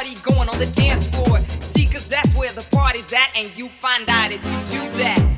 party going on the dance floor. See, cause that's where the party's at, and you find out if you do that.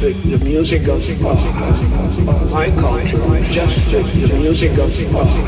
the, the music of, of, of my culture, just the, the music of, of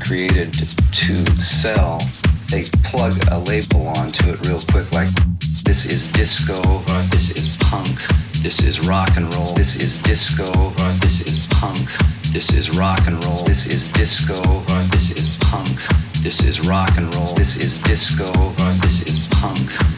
created to sell, they plug a label onto it real quick, like this is disco, this is punk, this is rock and roll, this is disco, this is punk, this is rock and roll, this is disco, this is punk, this is rock and roll, this is disco, this is punk,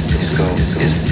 It's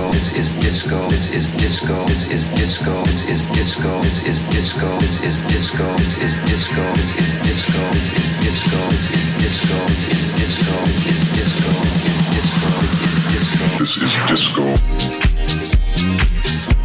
disco, this is disco, this is disco, this is disco, this is disco, this is disco, this is disco, this is disco, this is disco, this is disco, this is disco, this is disco, this is disco, this is disco, this is disco, this is disco,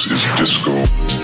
This is disco.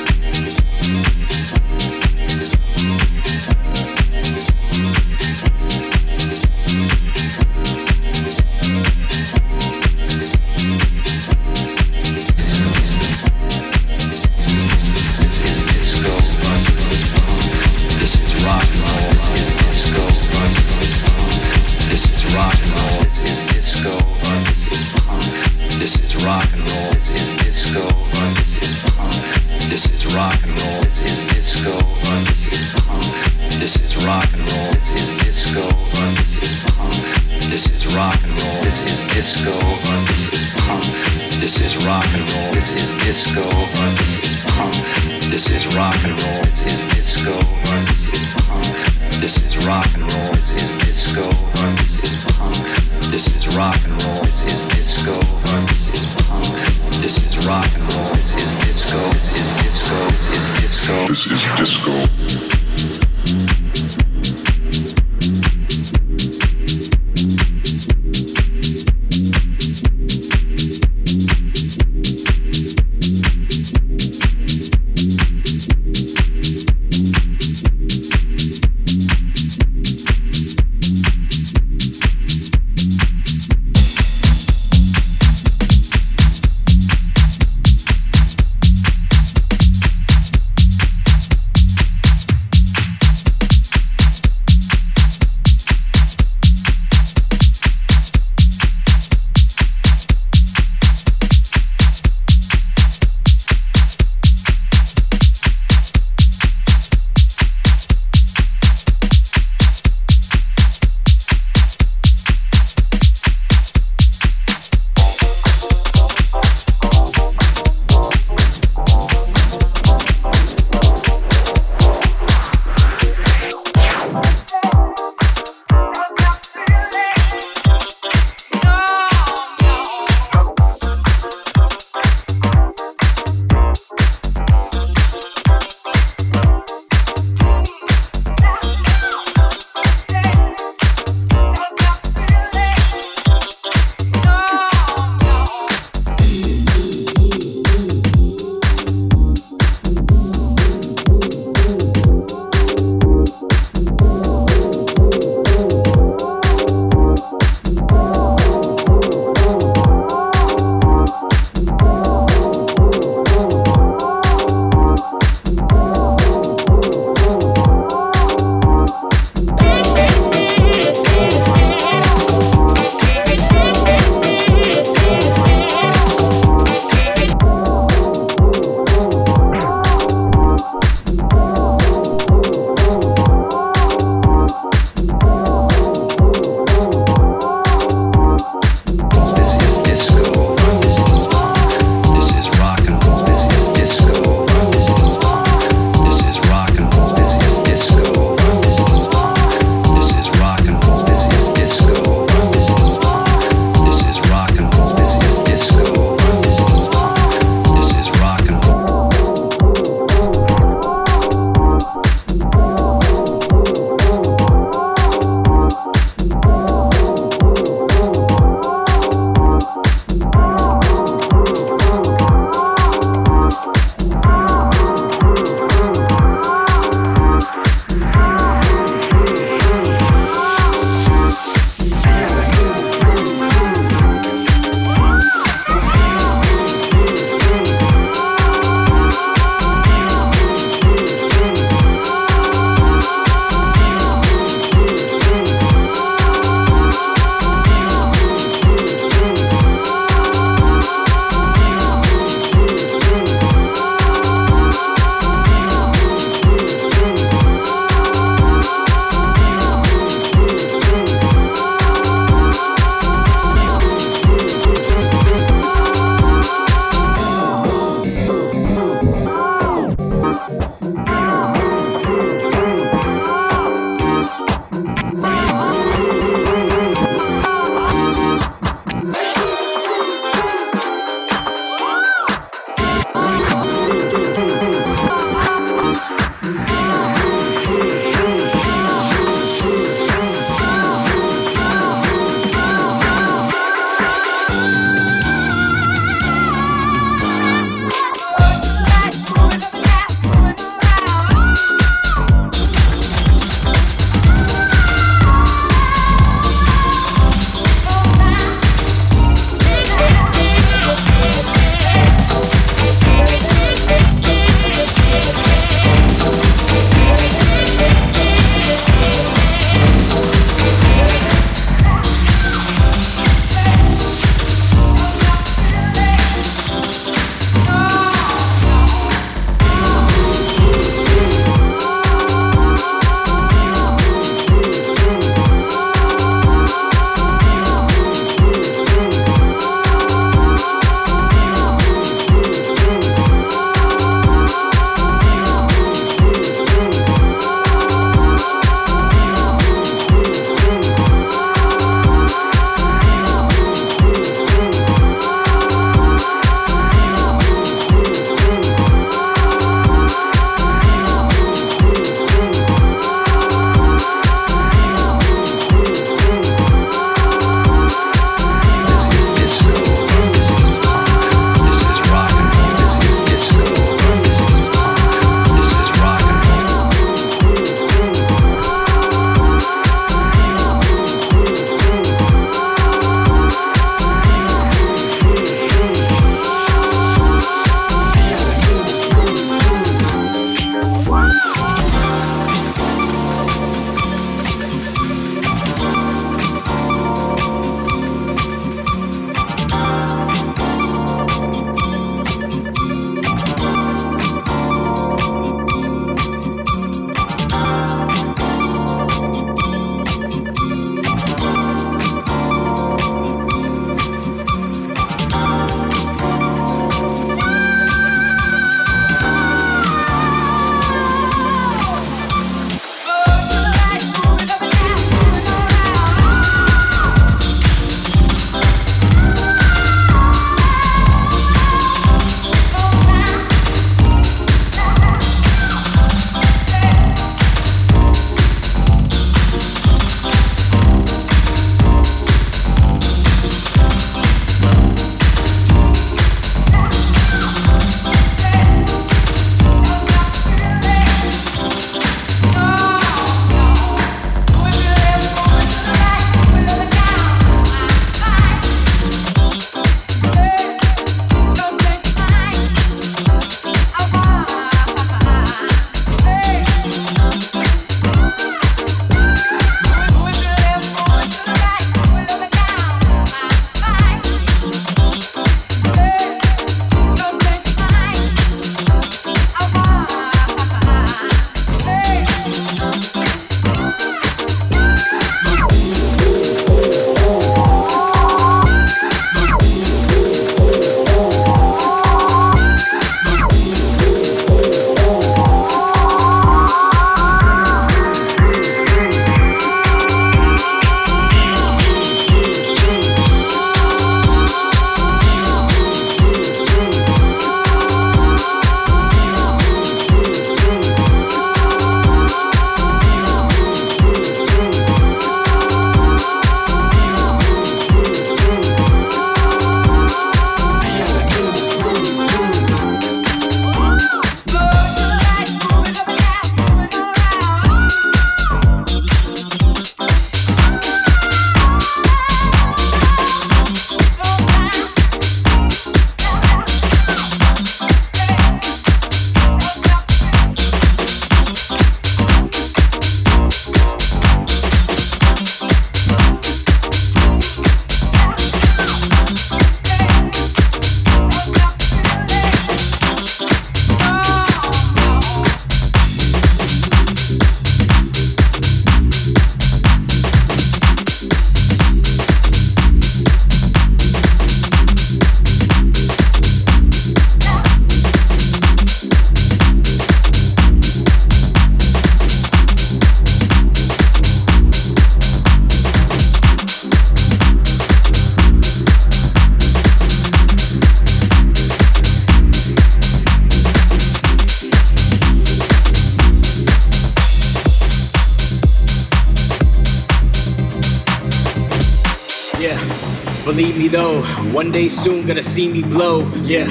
Believe me though, one day soon gonna see me blow. Yeah.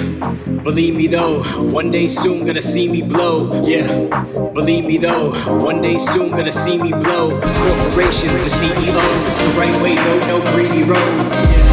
Believe me though, one day soon gonna see me blow. Yeah. Believe me though, one day soon gonna see me blow. Corporations, the CEOs, the right way, no, no greedy roads. Yeah.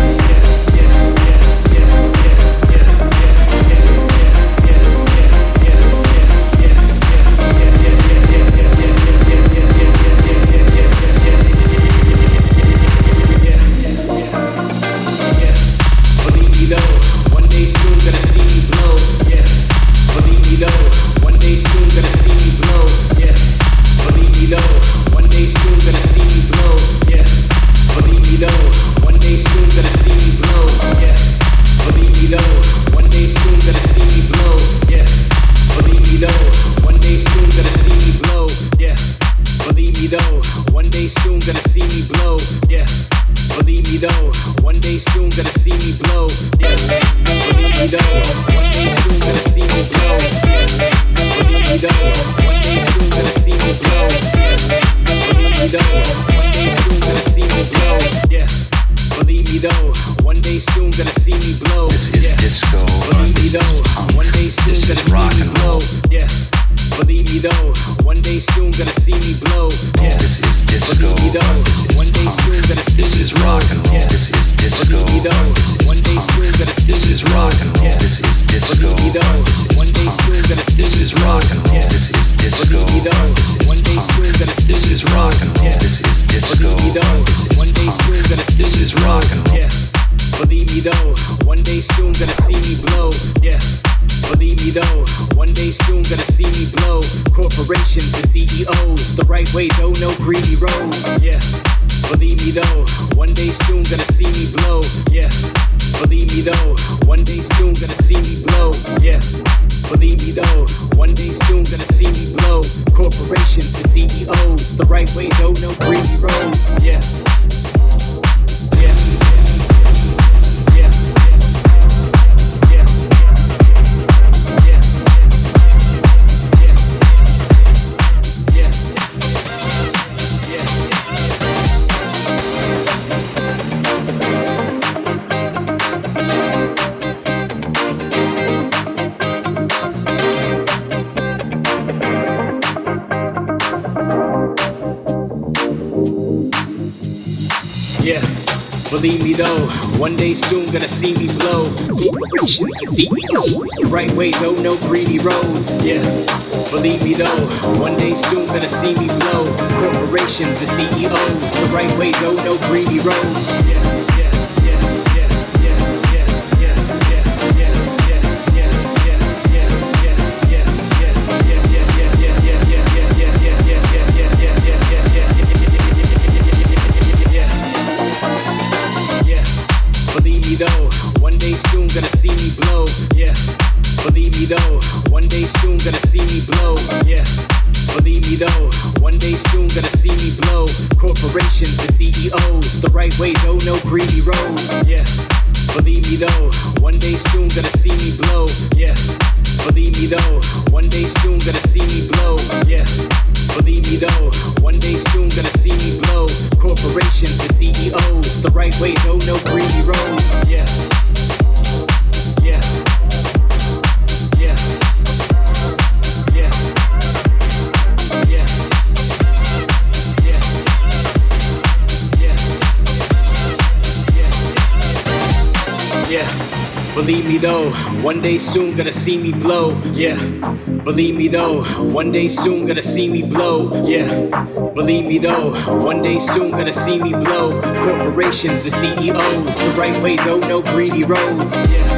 One day soon gonna see me blow, The right way though, no greedy roads. yeah. Believe me though, one day soon gonna see me blow, Corporations and CEOs. The right way though, no greedy roads. yeah. Believe me though, one day soon gonna see me blow. Yeah. Believe me though, one day soon gonna see me blow. Corporations, the CEOs, the right way, though, no greedy roads, yeah.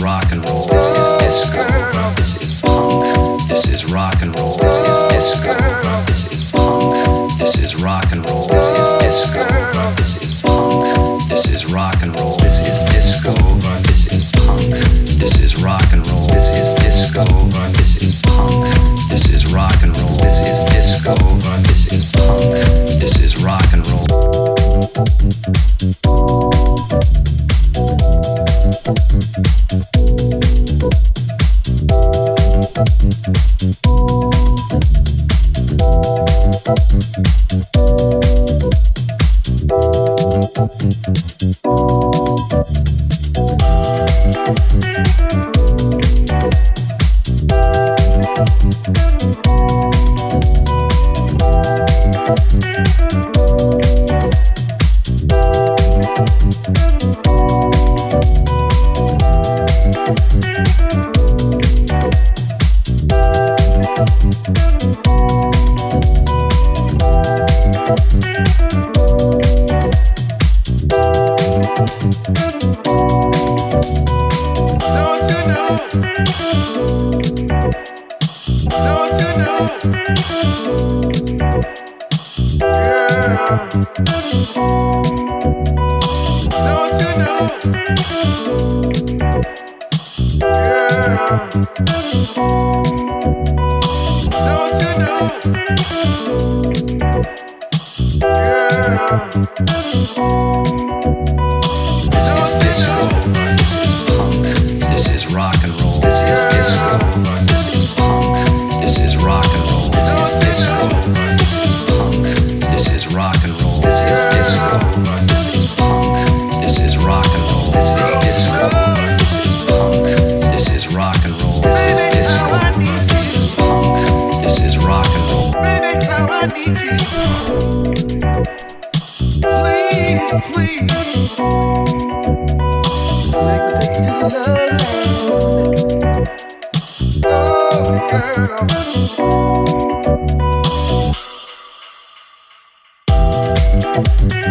rock and roll. Woo!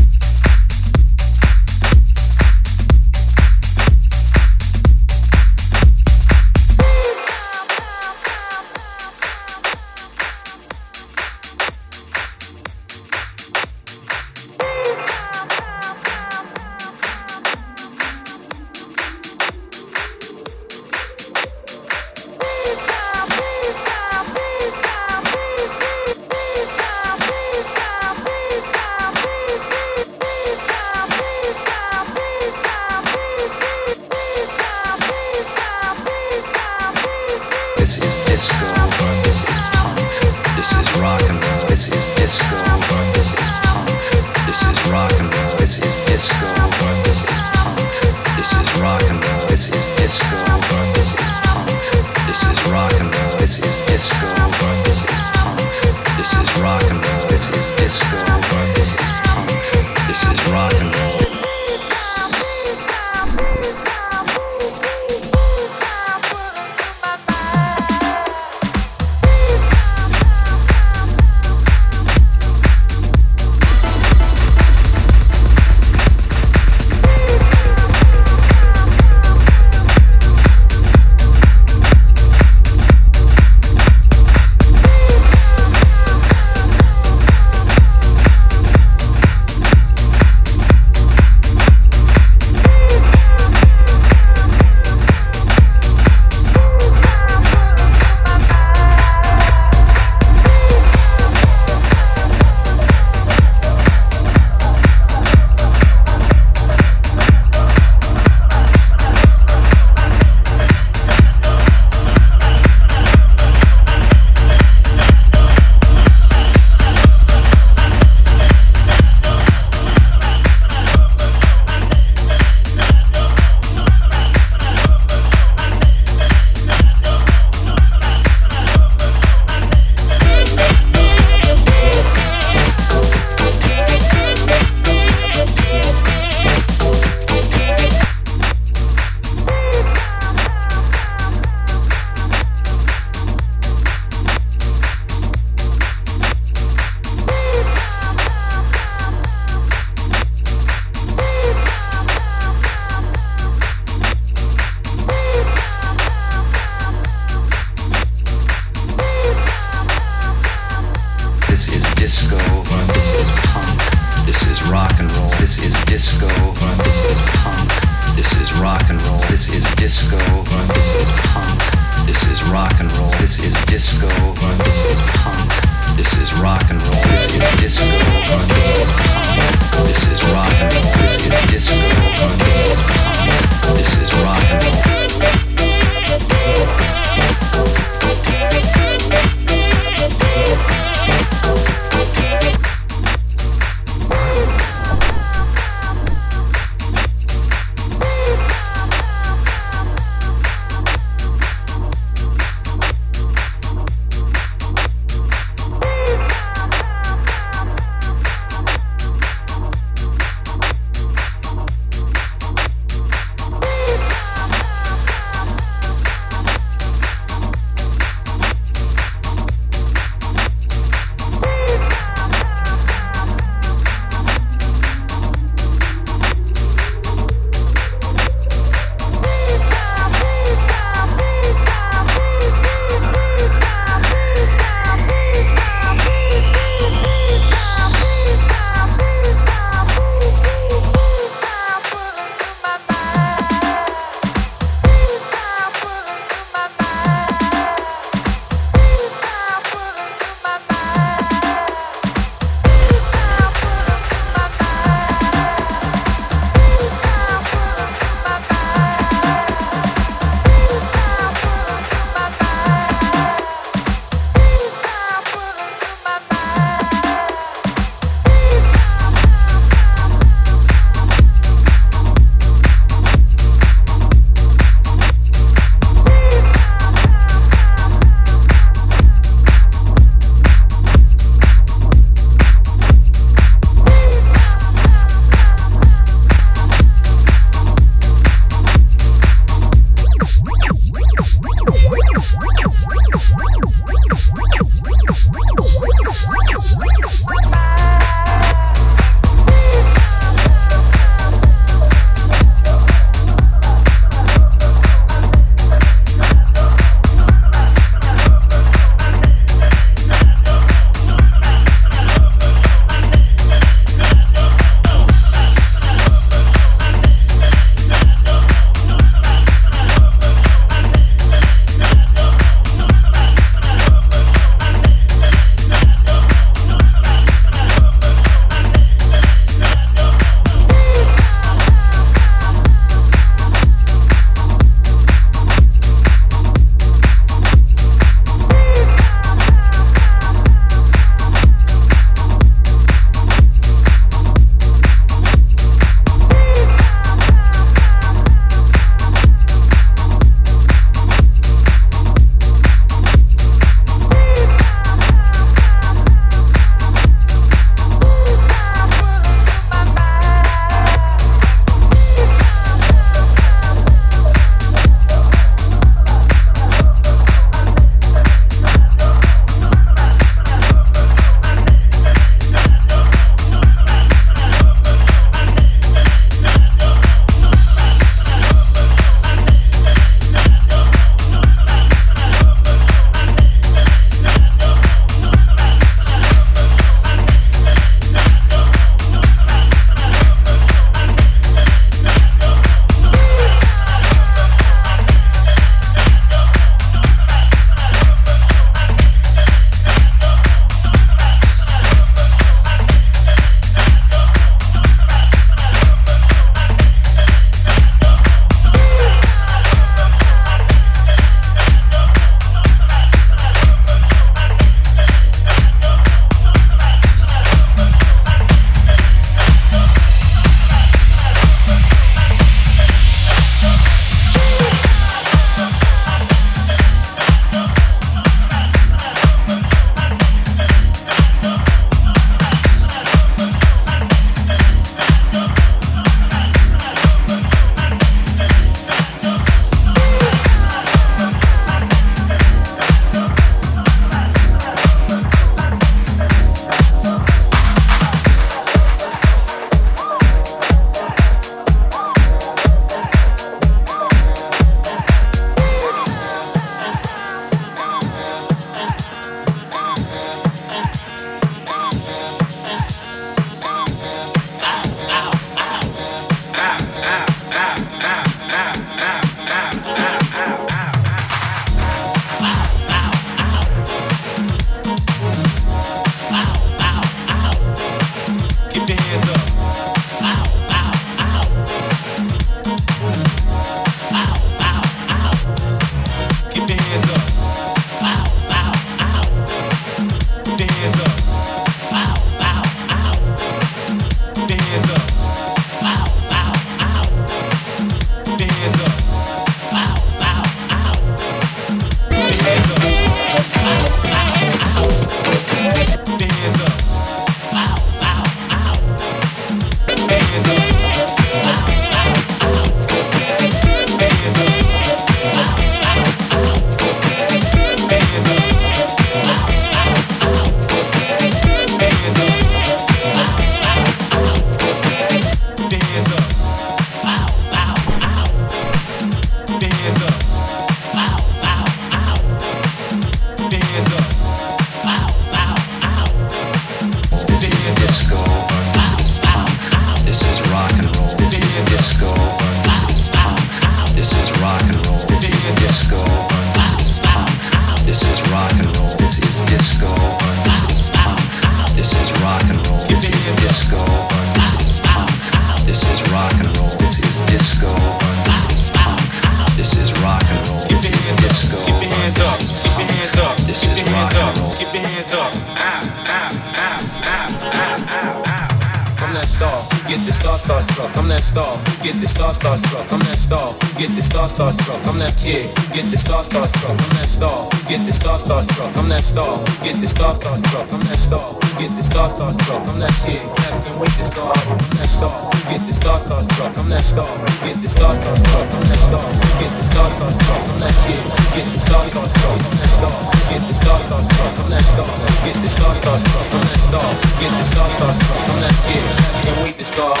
That star, who get the star star struck. I'm that kid, cats can wait to star. I'm that star, who get the star star struck. I'm that star, who get the star star struck. I'm that star, who get the star star struck. I'm that kid, get the star star struck. I'm that star, get the star star struck. I'm that star, get the star star struck. I'm that star, get the star star struck. I'm that kid, cats can't wait to start.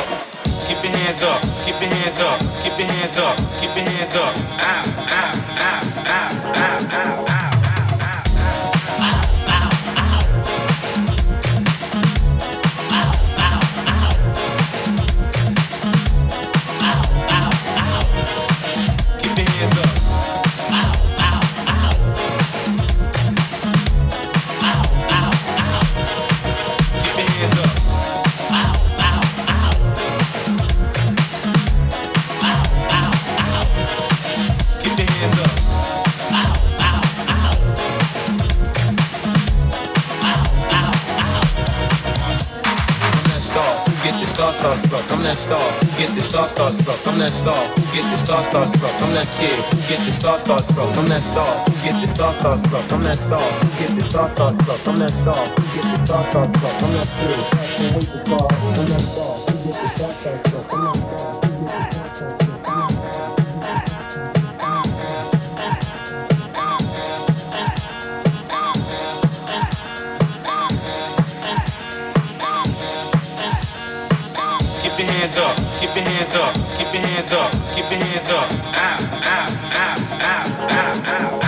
Keep your hands up, keep your hands up, keep your hands up, keep your hands up. Ah, ah, ah, ah, ah, ah, ah. That star, who get the star star struck. I'm that star, who get the star star struck. I'm that kid, who get the star star struck. I'm that star, who get the star star struck. I'm that star, who get the star star struck. I'm that star, get the star star struck. I'm that kid, can't wait to start. I'm that star, hands up, keep your hands up, keep your hands up. Ah, ah, ah, ah, ah, ah, ah.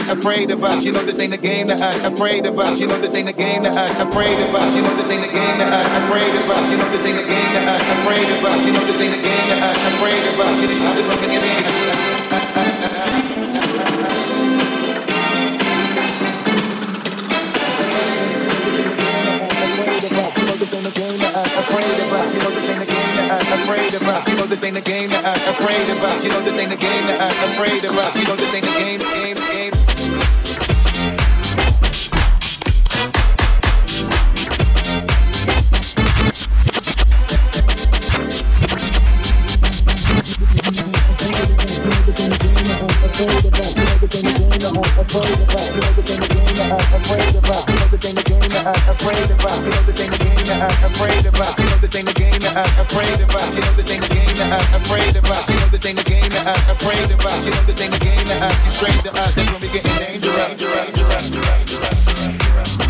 Game us. Afraid of us. You know this ain't a game to us. Afraid of us. You know this ain't a game to us. Afraid of us. You know this ain't a game to us. Afraid of us. You know this ain't a game to us. Afraid of us. You know this ain't a game to us. Afraid of us. You know this ain't a game game to us. Afraid of us. You know this ain't a game to us. Afraid of us. You know this ain't a game, game, game. game to us. Afraid of us. You know this ain't a game to us. Afraid of us. You know this ain't a game to us. Afraid of us. You know this ain't a game to us. Straight to us. That's when we getting dangerous. When we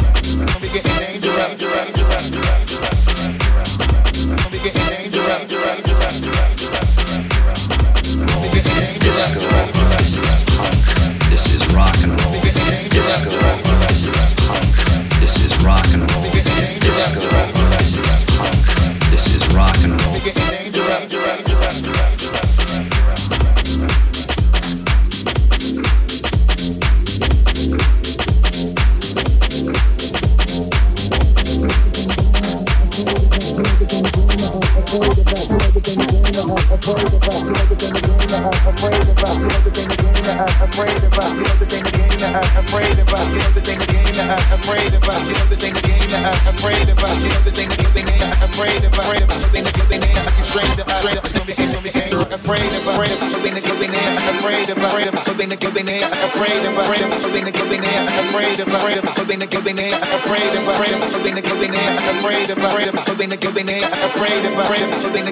Afraid of afraid of something name. Afraid of afraid of something. Afraid of afraid of something. Afraid of afraid of something. Afraid of afraid of something